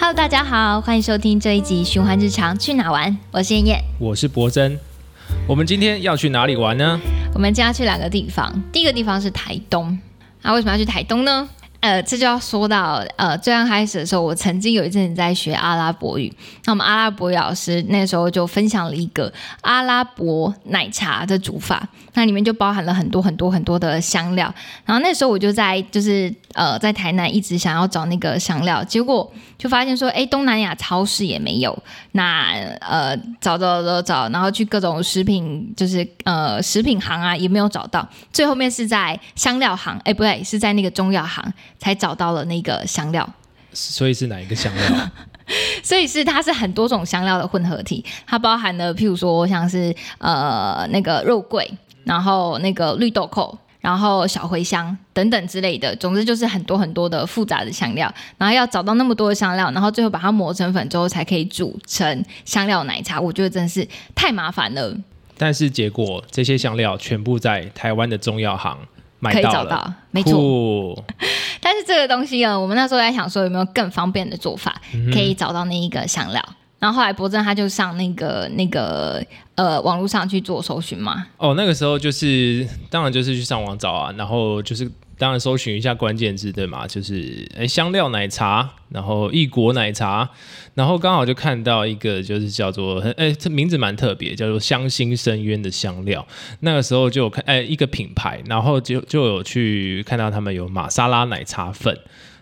Hello，大家好，欢迎收听这一集《循环日常去哪玩》，我是燕燕。我是博真。我们今天要去哪里玩呢？我们今天要去两个地方，第一个地方是台东。那为什么要去台东呢？呃，这就要说到呃，最刚开始的时候，我曾经有一阵子在学阿拉伯语。那我们阿拉伯语老师那时候就分享了一个阿拉伯奶茶的煮法，那里面就包含了很多很多很多的香料。然后那时候我就在就是呃在台南一直想要找那个香料，结果就发现说，哎，东南亚超市也没有。那呃找找找找，然后去各种食品就是呃食品行啊也没有找到。最后面是在香料行，哎不对，是在那个中药行。才找到了那个香料，所以是哪一个香料？所以是它是很多种香料的混合体，它包含了譬如说像是呃那个肉桂，然后那个绿豆蔻，然后小茴香等等之类的，总之就是很多很多的复杂的香料，然后要找到那么多的香料，然后最后把它磨成粉之后才可以煮成香料奶茶，我觉得真的是太麻烦了。但是结果这些香料全部在台湾的中药行。可以找到，没错。这个东西啊，我们那时候在想说有没有更方便的做法，可以找到那一个香料。然后后来博正他就上那个那个呃网络上去做搜寻嘛。哦，那个时候就是当然就是去上网找啊，然后就是。当然，搜寻一下关键字对吗？就是诶香料奶茶，然后异国奶茶，然后刚好就看到一个，就是叫做诶这名字蛮特别，叫做香心深渊的香料。那个时候就有看诶一个品牌，然后就就有去看到他们有玛莎拉奶茶粉。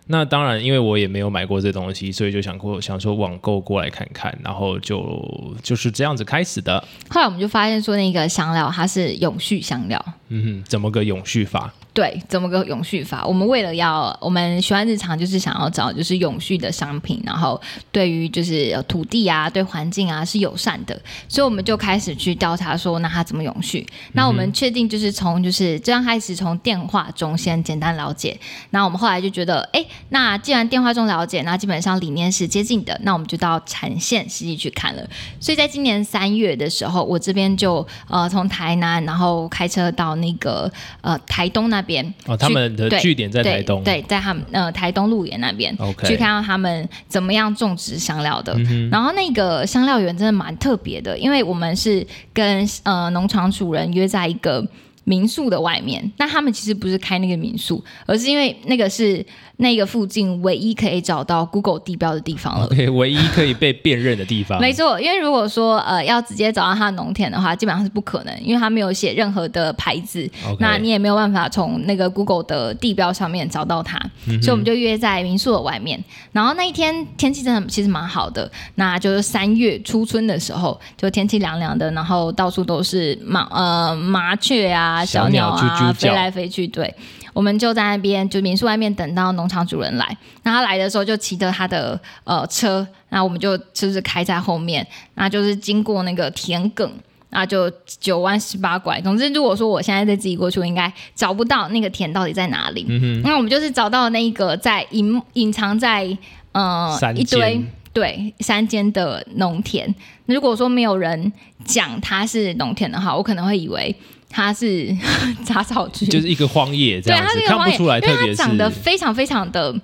那当然，因为我也没有买过这东西，所以就想过想说网购过来看看，然后就就是这样子开始的。后来我们就发现说，那个香料它是永续香料。嗯哼，怎么个永续法？对，怎么个永续法？我们为了要我们喜欢日常，就是想要找就是永续的商品，然后对于就是土地啊、对环境啊是友善的，所以我们就开始去调查说，那它怎么永续？那我们确定就是从就是这样开始从电话中先简单了解。那我们后来就觉得，哎，那既然电话中了解，那基本上理念是接近的，那我们就到产线实际去看了。所以在今年三月的时候，我这边就呃从台南，然后开车到那个呃台东那。边哦，他们的据点在台东，对，在他们呃台东鹿野那边去看到他们怎么样种植香料的。然后那个香料园真的蛮特别的，因为我们是跟呃农场主人约在一个民宿的外面。那他们其实不是开那个民宿，而是因为那个是。那个附近唯一可以找到 Google 地标的地方了，对，唯一可以被辨认的地方。没错，因为如果说呃要直接找到他的农田的话，基本上是不可能，因为他没有写任何的牌子，那你也没有办法从那个 Google 的地标上面找到它。所以我们就约在民宿的外面，然后那一天天气真的其实蛮好的，那就是三月初春的时候，就天气凉凉的，然后到处都是麻呃麻雀啊、小鸟啊飞来飞去，对。我们就在那边，就民宿外面等到农场主人来。那他来的时候，就骑着他的呃车，那我们就就是开在后面，那就是经过那个田埂，那就九弯十八拐。总之，如果说我现在再自己过去，我应该找不到那个田到底在哪里。嗯那我们就是找到那一个在隐隐藏在呃一堆对山间的农田。如果说没有人讲它是农田的话，我可能会以为。它是 杂草区，就是一个荒野这样子，看不出来，特别是长得非常非常的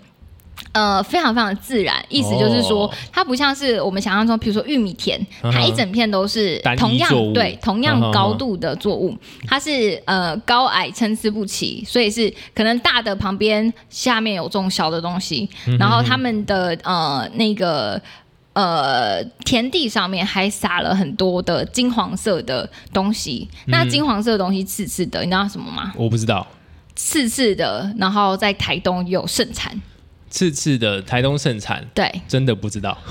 呃非常非常自然。意思就是说，它不像是我们想象中，比如说玉米田，它一整片都是同样对同样高度的作物，它是呃高矮参差不齐，所以是可能大的旁边下面有种小的东西，然后他们的呃那个。呃，田地上面还撒了很多的金黄色的东西。那金黄色的东西刺刺的，你知道什么吗？我不知道。刺刺的，然后在台东有盛产。次次的台东盛产，对，真的不知道。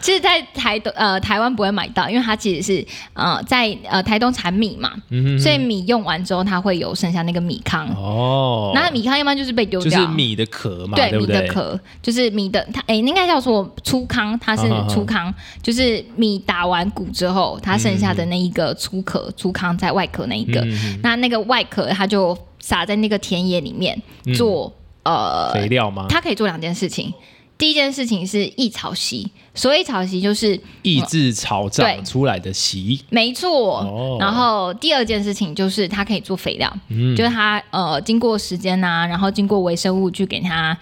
其实，在台东呃台湾不会买到，因为它其实是呃在呃台东产米嘛，所以米用完之后，它会有剩下那个米糠。哦。那米糠一般就是被丢掉，就是米的壳嘛，对米的壳就是米的，它哎应该叫做粗糠，它是粗糠，就是米打完谷之后，它剩下的那一个粗壳粗糠在外壳那一个，那那个外壳它就撒在那个田野里面做。呃，肥料吗？它可以做两件事情。第一件事情是抑草席，所谓草席就是抑制草长出来的席，没错。然后第二件事情就是它可以做肥料，就是它呃经过时间呐，然后经过微生物去给它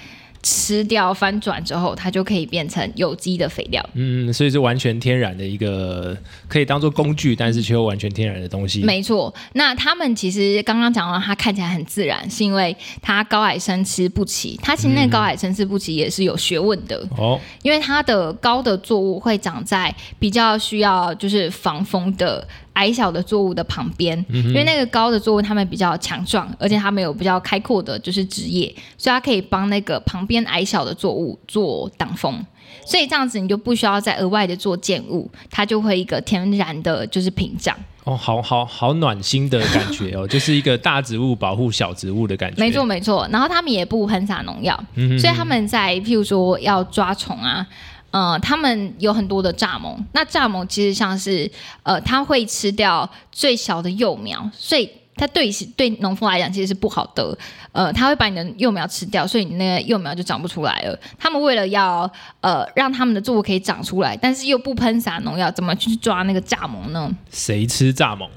吃掉翻转之后，它就可以变成有机的肥料。嗯，所以是完全天然的一个可以当做工具，但是却又完全天然的东西。没错，那他们其实刚刚讲到，它看起来很自然，是因为它高矮参差不齐。它其实那个高矮参差不齐也是有学问的哦，因为它的高的作物会长在比较需要就是防风的。矮小的作物的旁边，因为那个高的作物它们比较强壮，而且它们有比较开阔的，就是枝叶，所以它可以帮那个旁边矮小的作物做挡风，所以这样子你就不需要再额外的做建物，它就会一个天然的就是屏障。哦，好好好暖心的感觉哦，就是一个大植物保护小植物的感觉。没错没错，然后他们也不喷洒农药，所以他们在譬如说要抓虫啊。呃，他们有很多的蚱蜢，那蚱蜢其实像是呃，它会吃掉最小的幼苗，所以它对对农夫来讲其实是不好的。呃，它会把你的幼苗吃掉，所以你那个幼苗就长不出来了。他们为了要呃让他们的作物可以长出来，但是又不喷洒农药，怎么去抓那个蚱蜢呢？谁吃蚱蜢？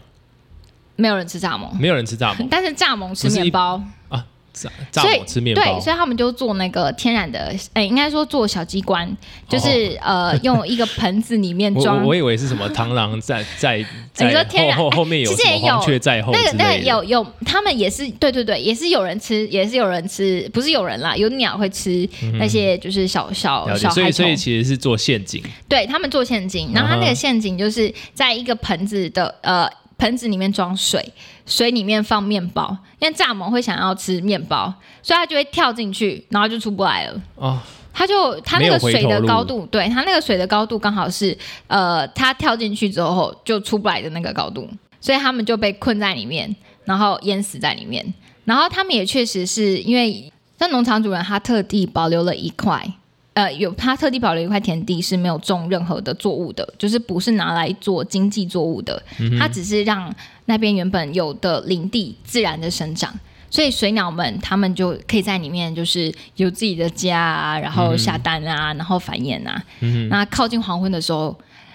没有人吃蚱蜢，没有人吃蚱蜢，但是蚱蜢吃面包啊。所以吃面包，对，所以他们就做那个天然的，哎，应该说做小机关，就是 呃，用一个盆子里面装。我以为是什么螳螂在 在在后后面有什么黄雀在后那个那个有有，他们也是对对对，也是有人吃，也是有人吃，不是有人啦，有鸟会吃那些就是小小小所以所以其实是做陷阱，对他们做陷阱，然后他那个陷阱就是在一个盆子的呃。盆子里面装水，水里面放面包，因为蚱蜢会想要吃面包，所以它就会跳进去，然后就出不来了。哦，它就它那个水的高度，对它那个水的高度刚好是呃，它跳进去之后就出不来的那个高度，所以他们就被困在里面，然后淹死在里面。然后他们也确实是因为那农场主人他特地保留了一块。呃，有他特地保留一块田地是没有种任何的作物的，就是不是拿来做经济作物的，他只是让那边原本有的林地自然的生长，所以水鸟们他们就可以在里面就是有自己的家啊，然后下蛋啊，然后繁衍啊。那靠近黄昏的时候，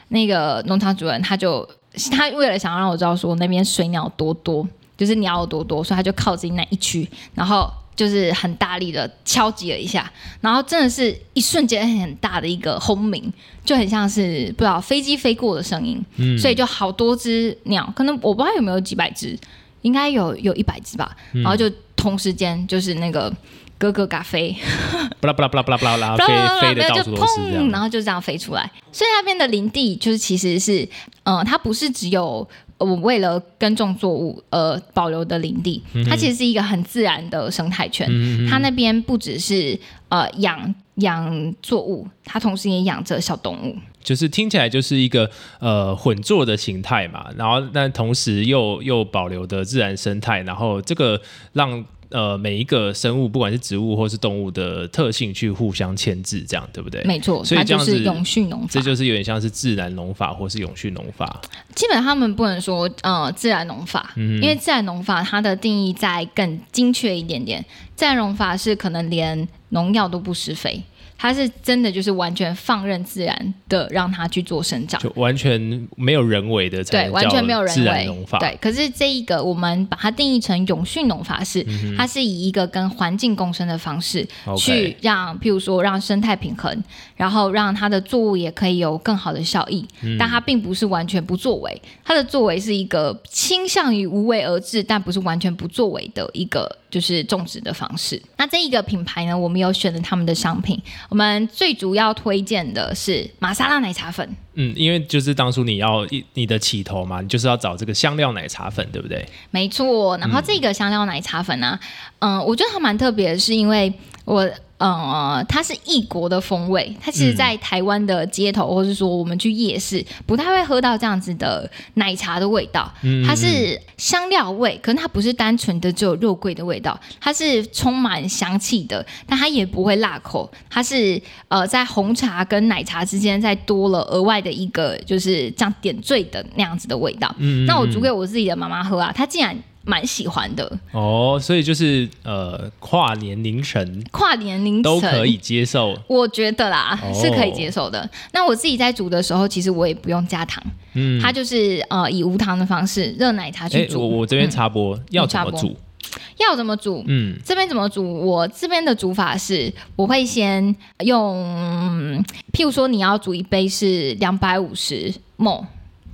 那个农场主人他就他为了想要让我知道说那边水鸟多多，就是鸟有多多，所以他就靠近那一区，然后。就是很大力的敲击了一下，然后真的是一瞬间很大的一个轰鸣，就很像是不知道飞机飞过的声音，所以就好多只鸟，可能我不知道有没有几百只，应该有有一百只吧，然后就同时间就是那个咯咯嘎飞，巴拉巴拉巴拉巴拉巴拉 飞飞的到处都是这样，然后就这样飞出来，所以那边的林地就是其实是，嗯，它不是只有。我为了耕种作物而保留的林地，它其实是一个很自然的生态圈。它那边不只是呃养养作物，它同时也养着小动物。就是听起来就是一个呃混作的形态嘛，然后但同时又又保留的自然生态，然后这个让。呃，每一个生物，不管是植物或是动物的特性，去互相牵制，这样对不对？没错，所以这样是永续农法，这就是有点像是自然农法或是永续农法。基本他们不能说呃自然农法，因为自然农法它的定义再更精确一点点，自然农法是可能连农药都不施肥。它是真的就是完全放任自然的让它去做生长，就完全没有人为的，对，完全没有人为农法。对，可是这一个我们把它定义成永续农法是，它是以一个跟环境共生的方式去让，譬如说让生态平衡，然后让它的作物也可以有更好的效益。但它并不是完全不作为，它的作为是一个倾向于无为而治，但不是完全不作为的一个。就是种植的方式。那这一个品牌呢，我们有选了他们的商品。我们最主要推荐的是玛莎拉奶茶粉。嗯，因为就是当初你要一你的起头嘛，你就是要找这个香料奶茶粉，对不对？没错。然后这个香料奶茶粉呢，嗯，我觉得它蛮特别的，是因为我。嗯，它是异国的风味。它其实，在台湾的街头，或是说我们去夜市，不太会喝到这样子的奶茶的味道。它是香料味，可是它不是单纯的只有肉桂的味道，它是充满香气的，但它也不会辣口。它是呃，在红茶跟奶茶之间再多了额外的一个，就是这样点缀的那样子的味道。那我煮给我自己的妈妈喝啊，她竟然。蛮喜欢的哦，所以就是呃，跨年凌晨，跨年凌晨都可以接受，我觉得啦是可以接受的。那我自己在煮的时候，其实我也不用加糖，嗯，它就是呃以无糖的方式热奶茶去煮。我我这边插播要怎么煮？要怎么煮？嗯，这边怎么煮？我这边的煮法是，我会先用，譬如说你要煮一杯是两百五十沫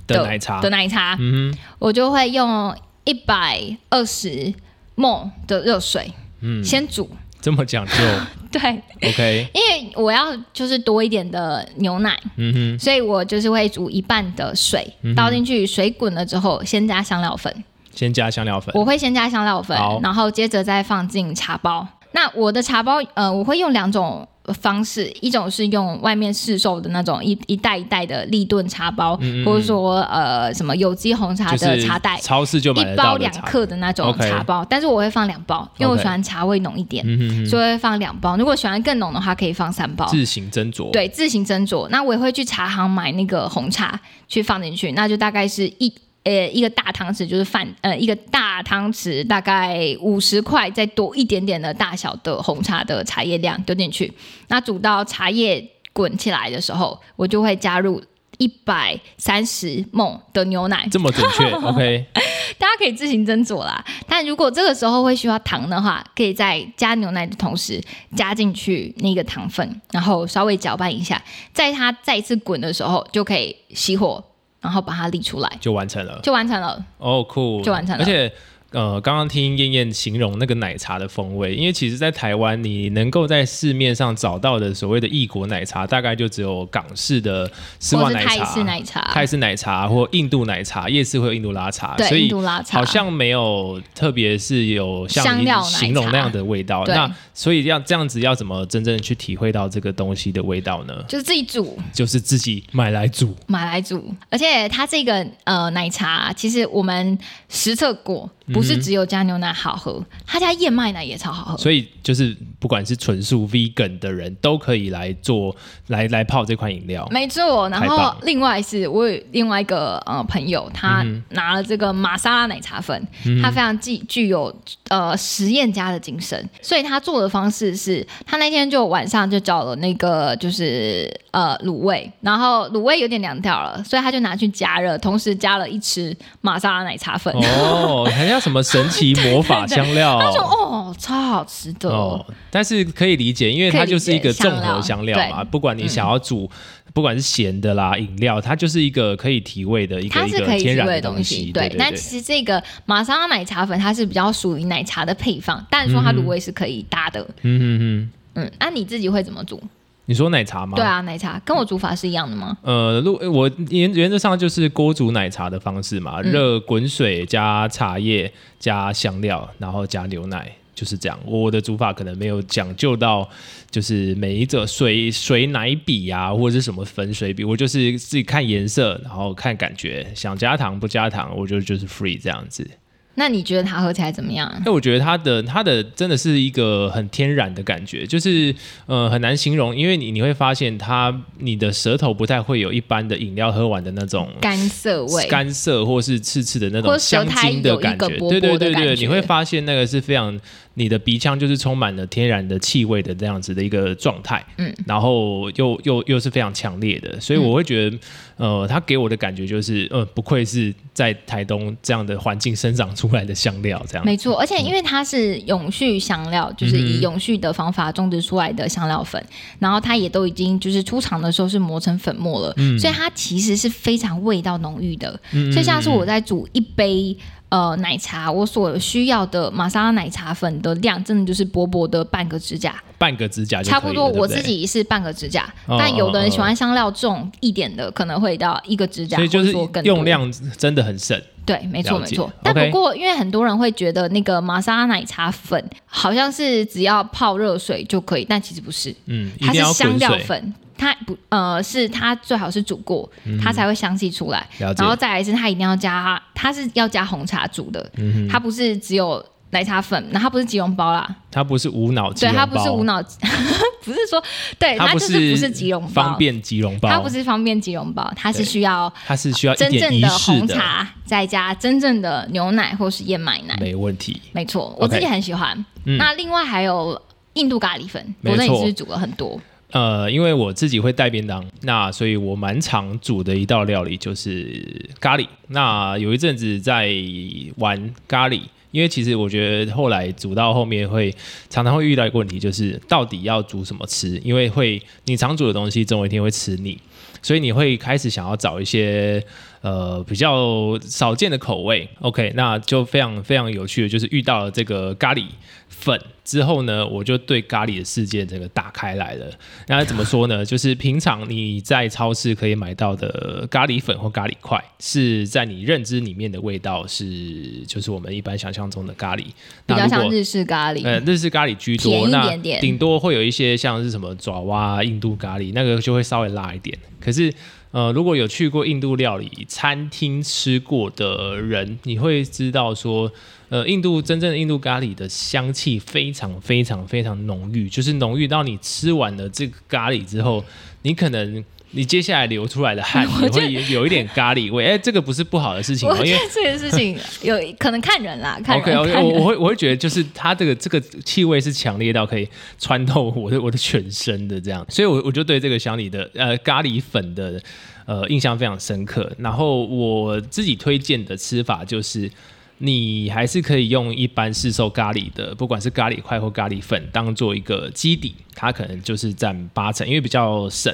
的奶茶的奶茶，嗯我就会用一百二十沫的热水，嗯，先煮。这么讲究？对，OK。因为我要就是多一点的牛奶，嗯哼，所以我就是会煮一半的水倒进去，水滚了之后，先加香料粉。先加香料粉，我会先加香料粉，然后接着再放进茶包。那我的茶包，呃，我会用两种方式，一种是用外面市售的那种一一袋一袋的立顿茶包，或者说呃什么有机红茶的茶袋，超市就一包两克的那种茶包。但是我会放两包，因为我喜欢茶味浓一点，所以会放两包。如果喜欢更浓的话，可以放三包。自行斟酌，对，自行斟酌。那我也会去茶行买那个红茶去放进去，那就大概是一。呃，一个大汤匙就是饭，呃，一个大汤匙大概五十块，再多一点点的大小的红茶的茶叶量丢进去。那煮到茶叶滚起来的时候，我就会加入一百三十梦的牛奶。这么准确？OK，大家可以自行斟酌啦。但如果这个时候会需要糖的话，可以在加牛奶的同时加进去那个糖分，然后稍微搅拌一下，在它再一次滚的时候就可以熄火。然后把它立出来，就完成了，就完成了。哦，酷，就完成了，而且。呃，刚刚听燕燕形容那个奶茶的风味，因为其实，在台湾你能够在市面上找到的所谓的异国奶茶，大概就只有港式的丝袜奶茶、泰式奶茶、泰式奶茶或印度奶茶，夜市会有印度拉茶，所以好像没有特别是有像你形容那样的味道。那所以要这样子，要怎么真正去体会到这个东西的味道呢？就是自己煮，就是自己买来煮，买来煮。而且它这个呃奶茶，其实我们实测过。不是只有加牛奶好喝，他家燕麦奶也超好喝。所以就是不管是纯素 vegan 的人都可以来做，来来泡这款饮料。没错，然后另外是我有另外一个呃朋友，他拿了这个玛莎拉奶茶粉，他非常具具有呃实验家的精神，所以他做的方式是，他那天就晚上就找了那个就是呃卤味，然后卤味有点凉掉了，所以他就拿去加热，同时加了一匙玛莎拉奶茶粉。哦，还要。什么神奇魔法香料？他说：“哦，超好吃的。”哦，但是可以理解，因为它就是一个综合香料嘛。不管你想要煮，不管是咸的啦、饮料，它就是一个可以提味的一个一个天然的东西。对，那其实这个玛莎拉奶茶粉，它是比较属于奶茶的配方，但是说它卤味是可以搭的。嗯嗯嗯嗯，那你自己会怎么煮？你说奶茶吗？对啊，奶茶跟我煮法是一样的吗？呃，如我原原则上就是锅煮奶茶的方式嘛，热滚水加茶叶加香料，然后加牛奶，就是这样。我的煮法可能没有讲究到，就是每一者水水奶比啊，或者是什么粉水比，我就是自己看颜色，然后看感觉，想加糖不加糖，我觉得就是 free 这样子。那你觉得它喝起来怎么样？那我觉得它的它的真的是一个很天然的感觉，就是呃很难形容，因为你你会发现它你的舌头不太会有一般的饮料喝完的那种干涩味、干涩或是刺刺的那种香精的感觉。对对对对，你会发现那个是非常。你的鼻腔就是充满了天然的气味的这样子的一个状态，嗯，然后又又又是非常强烈的，所以我会觉得，呃，它给我的感觉就是，呃，不愧是在台东这样的环境生长出来的香料，这样没错。而且因为它是永续香料，就是以永续的方法种植出来的香料粉，然后它也都已经就是出厂的时候是磨成粉末了，所以它其实是非常味道浓郁的。所以像是我在煮一杯。呃，奶茶我所需要的玛莎拉奶茶粉的量，真的就是薄薄的半个指甲，半个指甲差不多。我自己是半个指甲，但有的人喜欢香料重一点的，可能会到一个指甲，所以就是用量真的很省。对，没错没错。但不过，因为很多人会觉得那个玛莎拉奶茶粉好像是只要泡热水就可以，但其实不是，嗯，它是香料粉。它不呃是它最好是煮过，它才会香气出来。然后再来是它一定要加，它是要加红茶煮的，它不是只有奶茶粉，那它不是吉隆包啦，它不是无脑对，它不是无脑，不是说对，它就是不是吉隆包，方便吉隆包，它不是方便吉隆包，它是需要它是需要真正的红茶，再加真正的牛奶或是燕麦奶，没问题，没错，我自己很喜欢。那另外还有印度咖喱粉，我那也是煮了很多。呃，因为我自己会带便当，那所以我蛮常煮的一道料理就是咖喱。那有一阵子在玩咖喱，因为其实我觉得后来煮到后面会常常会遇到一个问题，就是到底要煮什么吃？因为会你常煮的东西总有一天会吃腻，所以你会开始想要找一些呃比较少见的口味。OK，那就非常非常有趣的，就是遇到了这个咖喱。粉之后呢，我就对咖喱的世界整个打开来了。那怎么说呢？就是平常你在超市可以买到的咖喱粉或咖喱块，是在你认知里面的味道是，就是我们一般想象中的咖喱，比较像日式咖喱。呃，日式咖喱居多，那顶多会有一些像是什么爪哇、印度咖喱，那个就会稍微辣一点。可是，呃，如果有去过印度料理餐厅吃过的人，你会知道说。呃，印度真正的印度咖喱的香气非常非常非常浓郁，就是浓郁到你吃完了这个咖喱之后，你可能你接下来流出来的汗 也会有一点咖喱味。哎，这个不是不好的事情，因为这个事情有可能看人啦。OK OK，我我会我会觉得就是它这个这个气味是强烈到可以穿透我的我的全身的这样，所以我我就对这个香里的呃咖喱粉的呃印象非常深刻。然后我自己推荐的吃法就是。你还是可以用一般市售咖喱的，不管是咖喱块或咖喱粉，当做一个基底，它可能就是占八成，因为比较省。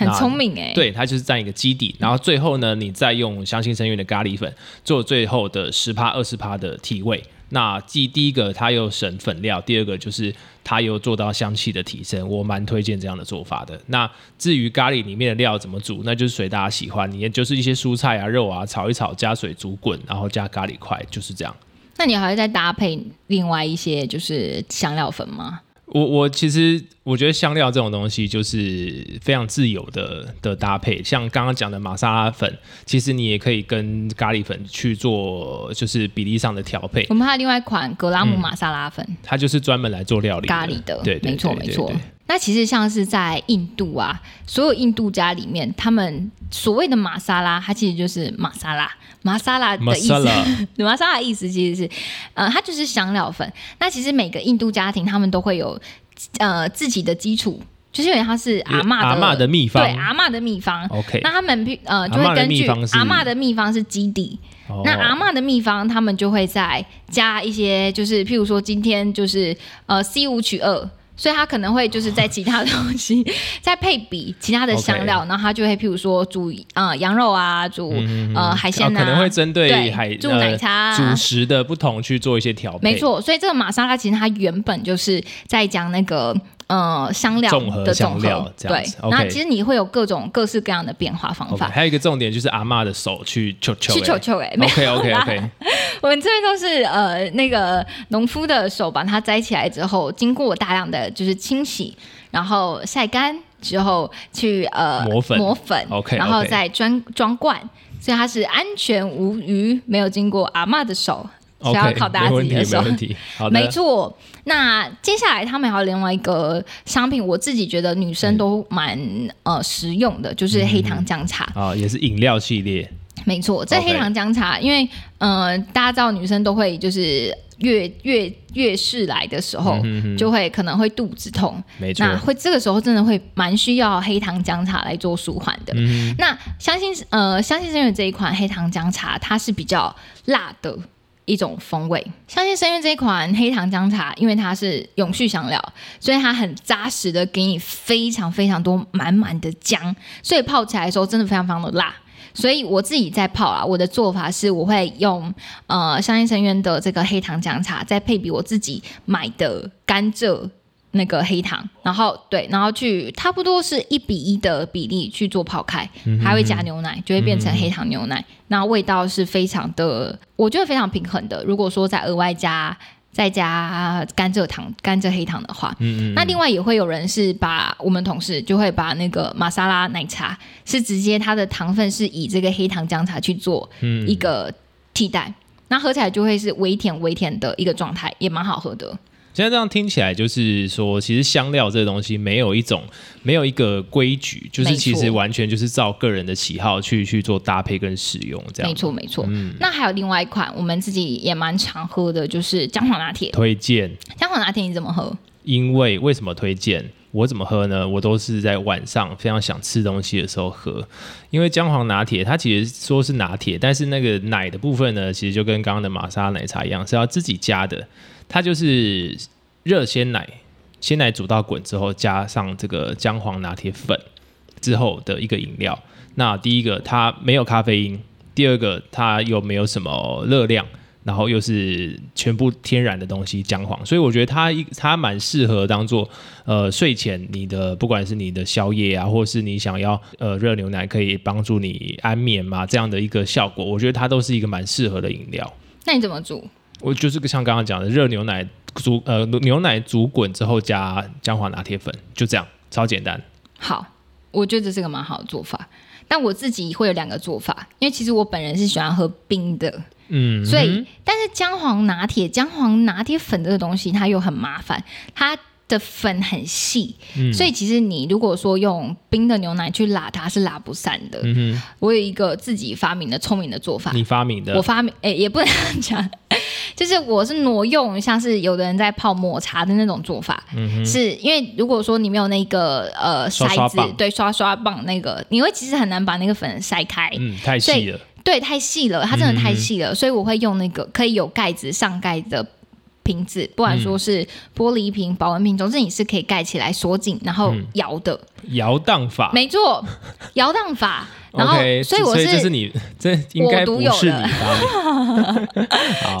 很聪明哎。对，它就是占一个基底，然后最后呢，你再用香心生源的咖喱粉做最后的十趴、二十趴的提味。那既第一个它又省粉料，第二个就是它又做到香气的提升，我蛮推荐这样的做法的。那至于咖喱里面的料怎么煮，那就是随大家喜欢，你就是一些蔬菜啊、肉啊炒一炒，加水煮滚，然后加咖喱块，就是这样。那你还会再搭配另外一些就是香料粉吗？我我其实我觉得香料这种东西就是非常自由的的搭配，像刚刚讲的玛莎拉粉，其实你也可以跟咖喱粉去做就是比例上的调配。我们还有另外一款格拉姆玛莎拉粉，它就是专门来做料理咖喱的，对，没错没错。那其实像是在印度啊，所有印度家里面，他们所谓的玛莎拉，它其实就是玛莎拉。玛莎拉的意思，玛莎拉的意思其实是，呃，它就是香料粉。那其实每个印度家庭他们都会有，呃，自己的基础，就是因为它是阿妈阿妈的秘方，对，阿妈的秘方。OK，那他们呃就会根据阿妈的秘方是基底，那阿妈的秘方他们就会再加一些，就是譬如说今天就是呃 C 五取二。所以它可能会就是在其他东西 再配比其他的香料，然后它就会譬如说煮啊羊肉啊，煮呃海鲜啊，可能会针对海煮奶茶主食的不同去做一些调配。没错，所以这个玛莎拉其实它原本就是在讲那个。呃，香料的综合，对，那其实你会有各种各式各样的变化方法。还有一个重点就是阿妈的手去求求，去求求哎，OK OK OK。我们这边都是呃那个农夫的手把它摘起来之后，经过大量的就是清洗，然后晒干之后去呃磨粉磨粉，OK，然后再装装罐，所以它是安全无虞，没有经过阿妈的手。需要考大家自己的手，没错。那接下来他们还有另外一个商品，我自己觉得女生都蛮呃实用的，就是黑糖姜茶啊，也是饮料系列。没错，这黑糖姜茶，因为呃大家知道女生都会就是月月月事来的时候，就会可能会肚子痛，没错，那会这个时候真的会蛮需要黑糖姜茶来做舒缓的。那相信呃相信是因为这一款黑糖姜茶，它是比较辣的。一种风味，相信深渊这一款黑糖姜茶，因为它是永续香料，所以它很扎实的给你非常非常多满满的姜，所以泡起来的时候真的非常非常的辣。所以我自己在泡啊，我的做法是我会用呃相信深渊的这个黑糖姜茶，再配比我自己买的甘蔗。那个黑糖，然后对，然后去差不多是一比一的比例去做泡开，还会加牛奶，就会变成黑糖牛奶。那味道是非常的，我觉得非常平衡的。如果说再额外加再加甘蔗糖、甘蔗黑糖的话，嗯嗯，那另外也会有人是把我们同事就会把那个玛莎拉奶茶是直接它的糖分是以这个黑糖姜茶去做一个替代，那喝起来就会是微甜微甜的一个状态，也蛮好喝的。现在这样听起来，就是说，其实香料这个东西没有一种，没有一个规矩，就是其实完全就是照个人的喜好去去做搭配跟使用，这样。没错，没错。嗯，那还有另外一款，我们自己也蛮常喝的，就是姜黄拿铁。推荐姜黄拿铁，你怎么喝？因为为什么推荐？我怎么喝呢？我都是在晚上非常想吃东西的时候喝，因为姜黄拿铁它其实说是拿铁，但是那个奶的部分呢，其实就跟刚刚的玛莎奶茶一样，是要自己加的。它就是热鲜奶，鲜奶煮到滚之后，加上这个姜黄拿铁粉之后的一个饮料。那第一个它没有咖啡因，第二个它又没有什么热量。然后又是全部天然的东西，姜黄，所以我觉得它一它蛮适合当做呃睡前你的不管是你的宵夜啊，或是你想要呃热牛奶可以帮助你安眠嘛这样的一个效果，我觉得它都是一个蛮适合的饮料。那你怎么煮？我就是像刚刚讲的热牛奶煮呃牛奶煮滚之后加姜黄拿铁粉，就这样超简单。好，我觉得这是个蛮好的做法，但我自己会有两个做法，因为其实我本人是喜欢喝冰的。嗯，所以，但是姜黄拿铁、姜黄拿铁粉这个东西，它又很麻烦，它的粉很细，所以其实你如果说用冰的牛奶去拉它，是拉不散的。嗯我有一个自己发明的聪明的做法，你发明的？我发明，哎，也不能讲，就是我是挪用，像是有的人在泡抹茶的那种做法，嗯是因为如果说你没有那个呃筛子，对，刷刷棒那个，你会其实很难把那个粉筛开，嗯，太细了。对，太细了，它真的太细了，所以我会用那个可以有盖子上盖的瓶子，不管说是玻璃瓶、保温瓶，总之你是可以盖起来锁紧，然后摇的。摇荡法，没错，摇荡法。然后，所以我是这是你 这应该不是你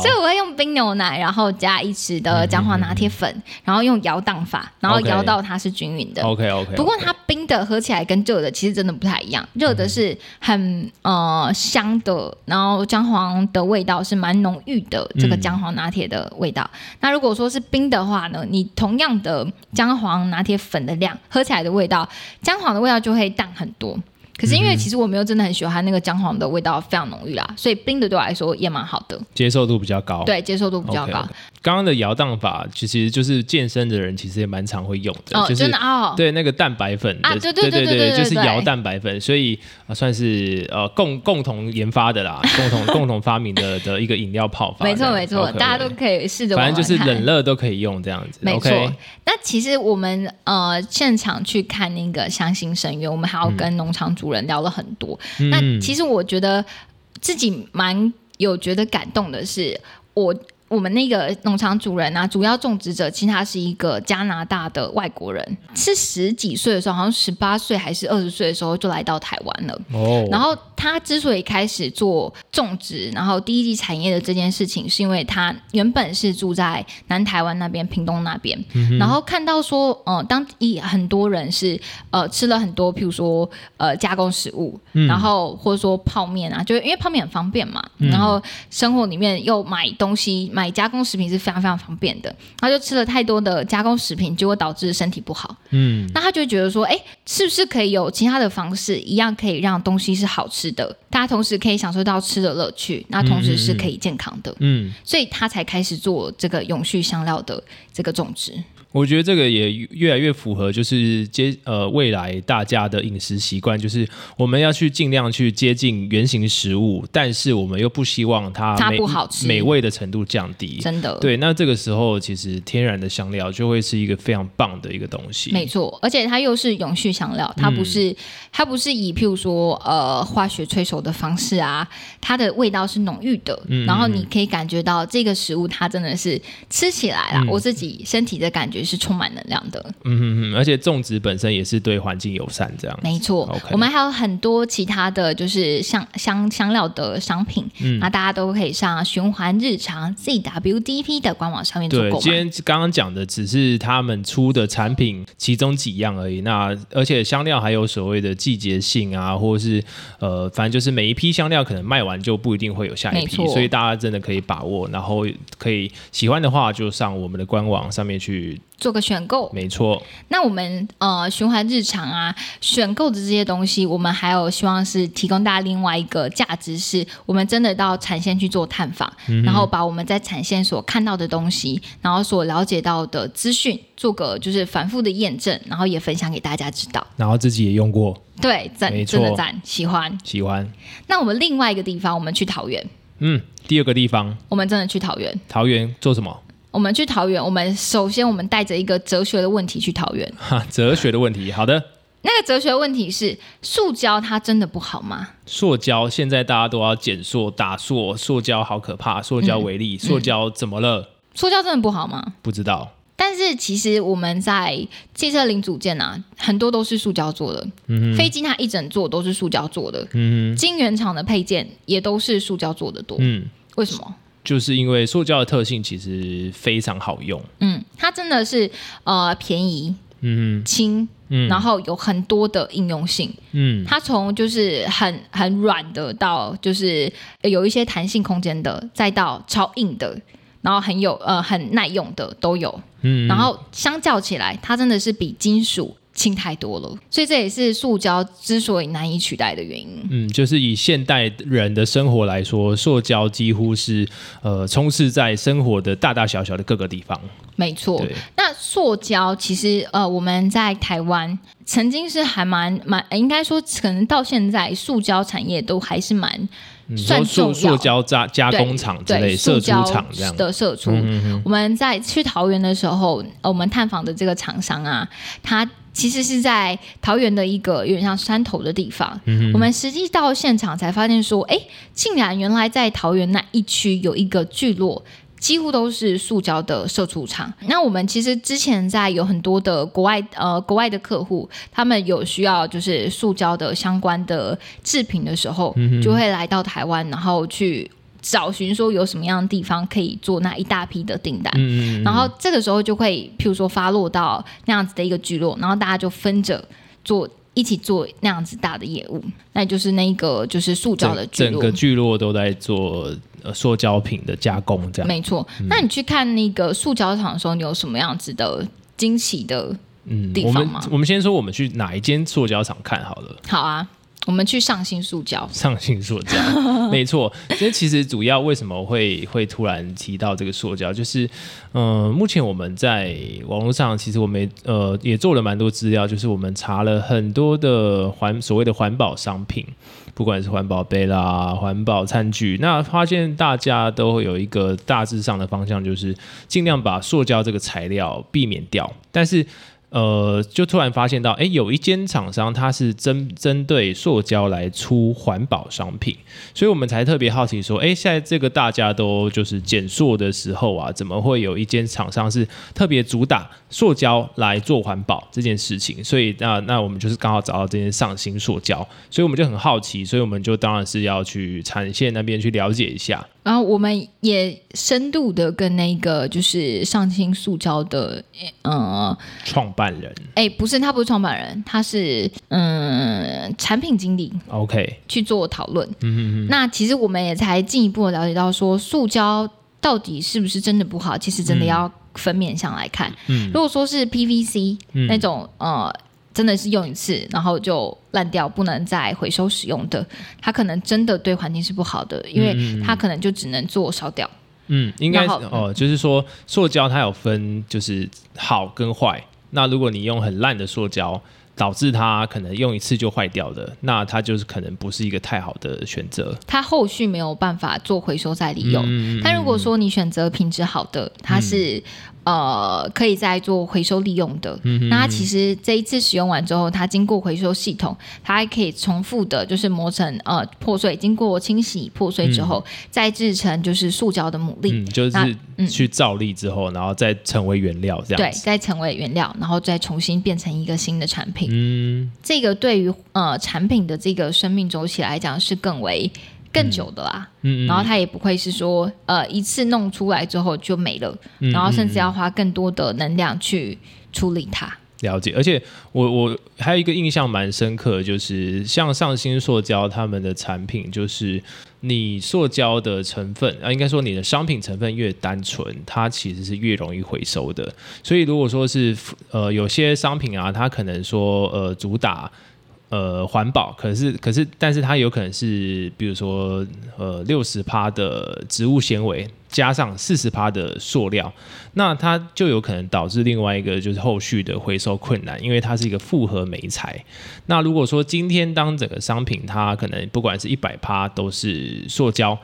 所以我会用冰牛奶，然后加一匙的姜黄拿铁粉，然后用摇荡法，然后摇到它是均匀的。OK OK。不过它冰的喝起来跟热的其实真的不太一样，热的是很呃香的，然后姜黄的味道是蛮浓郁的，这个姜黄拿铁的味道。那如果说是冰的话呢，你同样的姜黄拿铁粉的量，喝起来的味道，姜黄的味道就会淡很多。可是因为其实我没有真的很喜欢那个姜黄的味道非常浓郁啦，所以冰的对我来说也蛮好的，接受度比较高。对，接受度比较高。刚刚的摇荡法其实就是健身的人其实也蛮常会用的，就是对那个蛋白粉啊，对对对对对，就是摇蛋白粉，所以算是呃共共同研发的啦，共同共同发明的的一个饮料泡法。没错没错，大家都可以试着，反正就是冷热都可以用这样子。没错。那其实我们呃现场去看那个相信深渊，我们还要跟农场主人聊了很多。那其实我觉得自己蛮有觉得感动的是我。我们那个农场主人啊，主要种植者，其实他是一个加拿大的外国人，是十几岁的时候，好像十八岁还是二十岁的时候就来到台湾了。哦，然后他之所以开始做种植，然后第一季产业的这件事情，是因为他原本是住在南台湾那边、屏东那边，然后看到说，呃，当一很多人是呃吃了很多，譬如说呃加工食物，然后或者说泡面啊，就是因为泡面很方便嘛，然后生活里面又买东西。买加工食品是非常非常方便的，他就吃了太多的加工食品，结果导致身体不好。嗯，那他就觉得说，哎，是不是可以有其他的方式，一样可以让东西是好吃的，大家同时可以享受到吃的乐趣，那同时是可以健康的。嗯，所以他才开始做这个永续香料的这个种植。我觉得这个也越来越符合，就是接呃未来大家的饮食习惯，就是我们要去尽量去接近原形食物，但是我们又不希望它它不好吃，美味的程度降低。真的，对，那这个时候其实天然的香料就会是一个非常棒的一个东西。没错，而且它又是永续香料，它不是它不是以譬如说呃化学催熟的方式啊，它的味道是浓郁的，然后你可以感觉到这个食物它真的是吃起来啦，我自己身体的感觉。也是充满能量的，嗯嗯嗯，而且种植本身也是对环境友善，这样没错。我们还有很多其他的就是香香香料的商品，嗯那大家都可以上循环日常 ZWDP 的官网上面做购买。今天刚刚讲的只是他们出的产品其中几样而已。那而且香料还有所谓的季节性啊，或者是呃，反正就是每一批香料可能卖完就不一定会有下一批，所以大家真的可以把握，然后可以喜欢的话就上我们的官网上面去。做个选购，没错。那我们呃循环日常啊，选购的这些东西，我们还有希望是提供大家另外一个价值，是我们真的到产线去做探访，然后把我们在产线所看到的东西，然后所了解到的资讯，做个就是反复的验证，然后也分享给大家知道。然后自己也用过，对，赞，真的赞，喜欢，喜欢。那我们另外一个地方，我们去桃园。嗯，第二个地方，我们真的去桃园。桃园做什么？我们去桃园，我们首先我们带着一个哲学的问题去桃园。哈，哲学的问题，好的。那个哲学问题是：塑胶它真的不好吗？塑胶现在大家都要减塑、打塑，塑胶好可怕，塑胶为例，塑胶怎么了？塑胶真的不好吗？不知道。但是其实我们在汽车零组件啊，很多都是塑胶做的。嗯飞机它一整座都是塑胶做的。嗯晶圆厂的配件也都是塑胶做的多。嗯。为什么？就是因为塑胶的特性其实非常好用。嗯，它真的是呃便宜。嗯轻。嗯。然后有很多的应用性。嗯。它从就是很很软的到就是有一些弹性空间的，再到超硬的。然后很有呃很耐用的都有，嗯，然后相较起来，它真的是比金属轻太多了，所以这也是塑胶之所以难以取代的原因。嗯，就是以现代人的生活来说，塑胶几乎是呃充斥在生活的大大小小的各个地方。没错，那塑胶其实呃我们在台湾曾经是还蛮蛮应该说可能到现在塑胶产业都还是蛮。算塑塑胶加加工厂之类，射出厂这样的射出。我们在去桃园的时候，我们探访的这个厂商啊，它其实是在桃园的一个有点像山头的地方。我们实际到现场才发现说，哎，竟然原来在桃园那一区有一个聚落。几乎都是塑胶的射出厂。那我们其实之前在有很多的国外呃国外的客户，他们有需要就是塑胶的相关的制品的时候，就会来到台湾，然后去找寻说有什么样的地方可以做那一大批的订单。然后这个时候就会譬如说发落到那样子的一个聚落，然后大家就分着做。一起做那样子大的业务，那就是那个就是塑胶的聚落，整个聚落都在做塑胶品的加工，这样没错。那你去看那个塑胶厂的时候，你有什么样子的惊奇的嗯地方吗？我们先说我们去哪一间塑胶厂看好了。好啊。我们去上新塑胶，上新塑胶，没错。这其实主要为什么会会突然提到这个塑胶，就是，嗯，目前我们在网络上，其实我们呃也做了蛮多资料，就是我们查了很多的环所谓的环保商品，不管是环保杯啦、环保餐具，那发现大家都会有一个大致上的方向，就是尽量把塑胶这个材料避免掉，但是。呃，就突然发现到，哎，有一间厂商，它是针针对塑胶来出环保商品，所以我们才特别好奇说，哎，现在这个大家都就是减塑的时候啊，怎么会有一间厂商是特别主打塑胶来做环保这件事情？所以那那我们就是刚好找到这件上新塑胶，所以我们就很好奇，所以我们就当然是要去产线那边去了解一下。然后我们也深度的跟那个就是上清塑胶的呃创办人，哎，不是他不是创办人，他是嗯产品经理，OK 去做讨论。嗯嗯那其实我们也才进一步的了解到说，塑胶到底是不是真的不好？其实真的要分面向来看。嗯，如果说是 PVC 那种呃。真的是用一次，然后就烂掉，不能再回收使用的，它可能真的对环境是不好的，因为它可能就只能做烧掉。嗯，应该哦，就是说塑胶它有分，就是好跟坏。那如果你用很烂的塑胶，导致它可能用一次就坏掉的，那它就是可能不是一个太好的选择。它后续没有办法做回收再利用。但如果说你选择品质好的，它是。呃，可以再做回收利用的。那它其实这一次使用完之后，它经过回收系统，它还可以重复的，就是磨成呃破碎，经过清洗破碎之后，再制成就是塑胶的牡蛎，就是去造粒之后，然后再成为原料这样。对，再成为原料，然后再重新变成一个新的产品。嗯，这个对于呃产品的这个生命周期来讲是更为。更久的啦，嗯，然后它也不会是说，呃，一次弄出来之后就没了，然后甚至要花更多的能量去处理它。了解，而且我我还有一个印象蛮深刻，就是像上新塑胶他们的产品，就是你塑胶的成分啊，应该说你的商品成分越单纯，它其实是越容易回收的。所以如果说是呃有些商品啊，它可能说呃主打。呃，环保可是可是，但是它有可能是，比如说，呃，六十趴的植物纤维加上四十趴的塑料，那它就有可能导致另外一个就是后续的回收困难，因为它是一个复合媒材。那如果说今天当整个商品它可能不管是一百趴都是塑胶。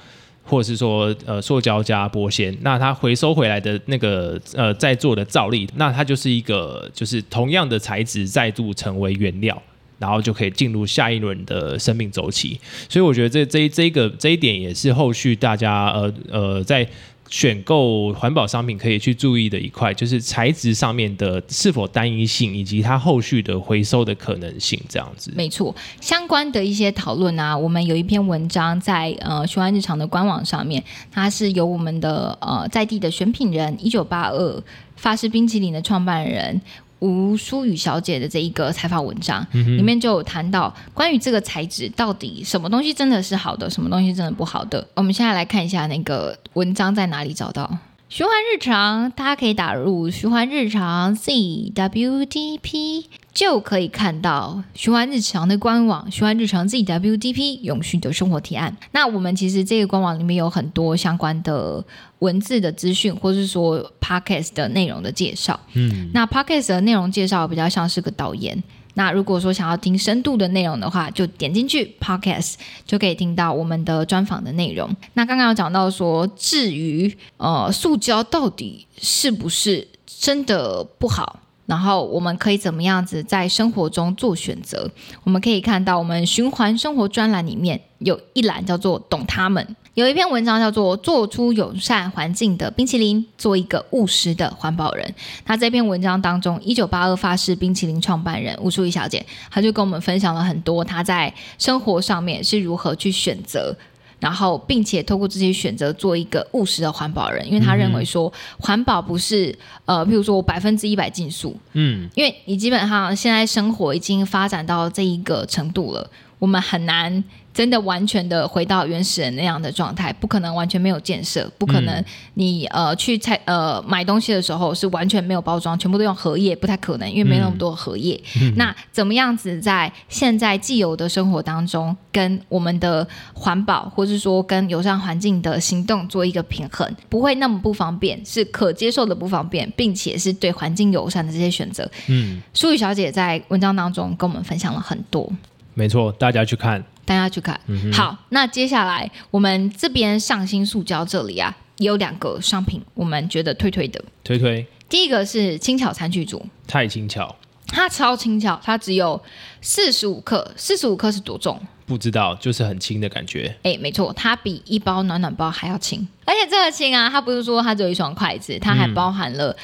或者是说呃塑胶加玻纤，那它回收回来的那个呃在做的造粒，那它就是一个就是同样的材质再度成为原料，然后就可以进入下一轮的生命周期。所以我觉得这这这一个这一点也是后续大家呃呃在。选购环保商品可以去注意的一块，就是材质上面的是否单一性，以及它后续的回收的可能性，这样子。没错，相关的一些讨论啊，我们有一篇文章在呃雄安日常的官网上面，它是由我们的呃在地的选品人一九八二法式冰淇淋的创办人。吴淑雨小姐的这一个采访文章里面就有谈到关于这个材质到底什么东西真的是好的，什么东西真的不好的。我们现在来看一下那个文章在哪里找到。循环日常，大家可以打入循环日常 ZWDP，就可以看到循环日常的官网。循环日常 ZWDP 永续的生活提案。那我们其实这个官网里面有很多相关的文字的资讯，或是说 Podcast 的内容的介绍。嗯，那 Podcast 的内容介绍比较像是个导言。那如果说想要听深度的内容的话，就点进去 Podcast 就可以听到我们的专访的内容。那刚刚有讲到说，至于呃塑胶到底是不是真的不好，然后我们可以怎么样子在生活中做选择？我们可以看到我们循环生活专栏里面有一栏叫做“懂他们”。有一篇文章叫做《做出友善环境的冰淇淋，做一个务实的环保人》。那这篇文章当中，一九八二发式冰淇淋创办人吴淑仪小姐，她就跟我们分享了很多她在生活上面是如何去选择，然后并且透过这些选择做一个务实的环保人。因为他认为说，环保不是呃，譬如说我百分之一百禁塑，嗯，因为你基本上现在生活已经发展到这一个程度了，我们很难。真的完全的回到原始人那样的状态，不可能完全没有建设，不可能你呃去菜呃买东西的时候是完全没有包装，全部都用荷叶，不太可能，因为没那么多荷叶。那怎么样子在现在既有的生活当中，跟我们的环保或是说跟友善环境的行动做一个平衡，不会那么不方便，是可接受的不方便，并且是对环境友善的这些选择。嗯，淑雨小姐在文章当中跟我们分享了很多。没错，大家去看。大家去看好，那接下来我们这边上新塑胶这里啊，也有两个商品，我们觉得推推的，推推。第一个是轻巧餐具组，太轻巧，它超轻巧，它只有四十五克，四十五克是多重？不知道，就是很轻的感觉。哎，没错，它比一包暖暖包还要轻，而且这个轻啊，它不是说它只有一双筷子，它还包含了。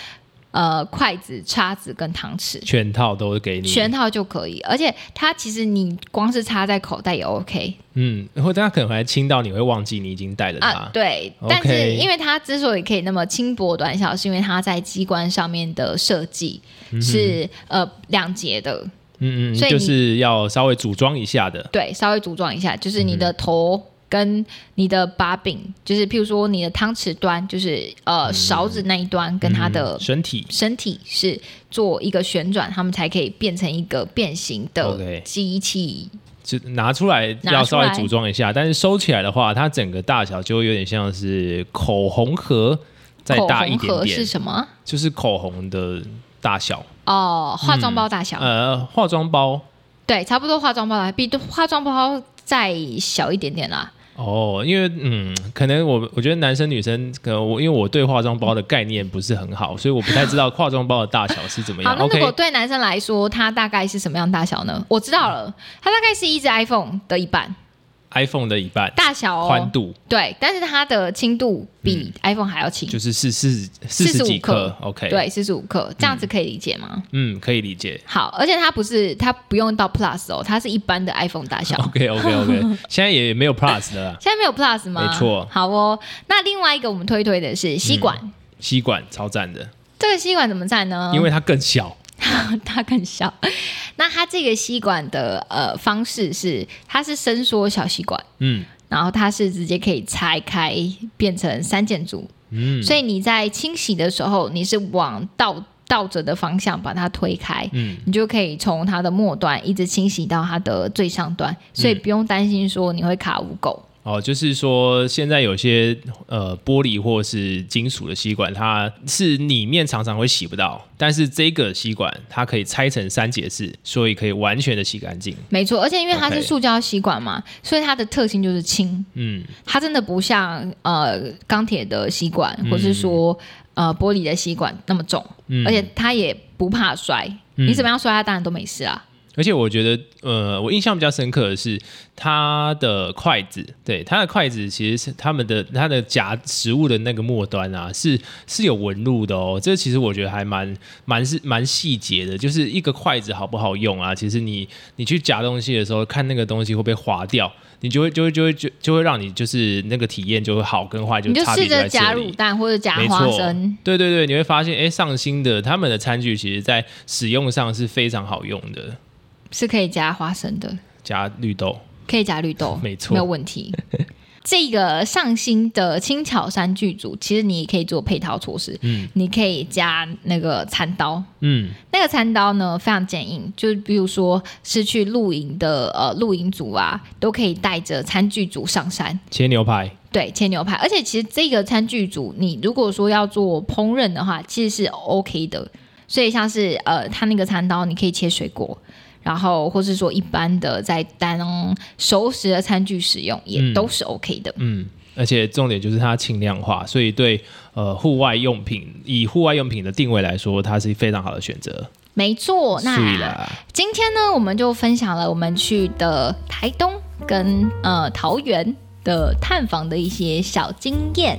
呃，筷子、叉子跟汤匙，全套都给你，全套就可以。而且它其实你光是插在口袋也 OK。嗯，然后大家可能还轻到你会忘记你已经带了它。对，但是因为它之所以可以那么轻薄短小，是因为它在机关上面的设计是呃两节的。嗯嗯，所以就是要稍微组装一下的。对，稍微组装一下，就是你的头。跟你的把柄，就是譬如说你的汤匙端，就是呃勺子那一端，跟它的身体身体是做一个旋转，它们才可以变成一个变形的机器。就拿出来要稍微组装一下，但是收起来的话，它整个大小就会有点像是口红盒再大一点点。是什么？就是口红的大小哦，化妆包大小。呃，化妆包对，差不多化妆包比化妆包再小一点点啦。哦，因为嗯，可能我我觉得男生女生，可能我因为我对化妆包的概念不是很好，所以我不太知道化妆包的大小是怎么样。好，那如果对男生来说，它大概是什么样大小呢？我知道了，它大概是一只 iPhone 的一半。iPhone 的一半大小，宽度对，但是它的轻度比 iPhone 还要轻，就是四四四十几克，OK，对，四十五克，这样子可以理解吗？嗯，可以理解。好，而且它不是，它不用到 Plus 哦，它是一般的 iPhone 大小。OK，OK，OK，现在也没有 Plus 了，现在没有 Plus 吗？没错。好哦，那另外一个我们推推的是吸管，吸管超赞的。这个吸管怎么赞呢？因为它更小。它更小，那它这个吸管的呃方式是，它是伸缩小吸管，嗯，然后它是直接可以拆开变成三件组，嗯，所以你在清洗的时候，你是往倒倒着的方向把它推开，嗯，你就可以从它的末端一直清洗到它的最上端，所以不用担心说你会卡污垢。哦，就是说现在有些呃玻璃或是金属的吸管，它是里面常常会洗不到，但是这个吸管它可以拆成三节式，所以可以完全的洗干净。没错，而且因为它是塑胶吸管嘛，所以它的特性就是轻。嗯，它真的不像呃钢铁的吸管，或是说呃玻璃的吸管那么重，而且它也不怕摔，你怎么样摔它当然都没事啊。而且我觉得，呃，我印象比较深刻的是它的筷子，对，它的筷子其实是他们的它的夹食物的那个末端啊，是是有纹路的哦。这其实我觉得还蛮蛮是蛮细节的，就是一个筷子好不好用啊？其实你你去夹东西的时候，看那个东西会不会滑掉，你就会就会就会就就会让你就是那个体验就会好跟坏就就试着夹卤蛋或者夹花生，对对对，你会发现，哎，上新的他们的餐具其实在使用上是非常好用的。是可以加花生的，加绿豆，可以加绿豆，没错，没有问题。这个上新的轻巧山剧组，其实你也可以做配套措施，嗯，你可以加那个餐刀，嗯，那个餐刀呢非常坚硬，就比如说是去露营的呃露营组啊，都可以带着餐具组上山。切牛排，对，切牛排，而且其实这个餐具组，你如果说要做烹饪的话，其实是 OK 的，所以像是呃，它那个餐刀你可以切水果。然后，或是说一般的在当熟食的餐具使用，也都是 OK 的。嗯，而且重点就是它轻量化，所以对呃户外用品，以户外用品的定位来说，它是非常好的选择。没错，那今天呢，我们就分享了我们去的台东跟呃桃园的探访的一些小经验。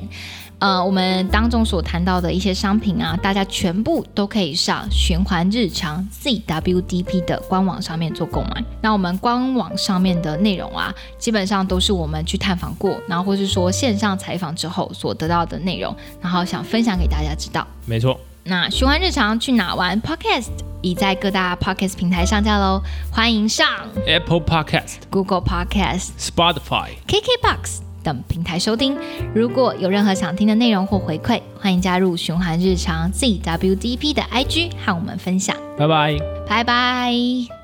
呃，我们当中所谈到的一些商品啊，大家全部都可以上循环日常 ZWDP 的官网上面做购买。那我们官网上面的内容啊，基本上都是我们去探访过，然后或是说线上采访之后所得到的内容，然后想分享给大家知道。没错。那循环日常去哪玩 Podcast 已在各大 Podcast 平台上架喽，欢迎上 Apple Podcast、Google Podcast、Spotify、KKBox。等平台收听。如果有任何想听的内容或回馈，欢迎加入循环日常 ZWDP 的 IG 和我们分享。拜拜，拜拜。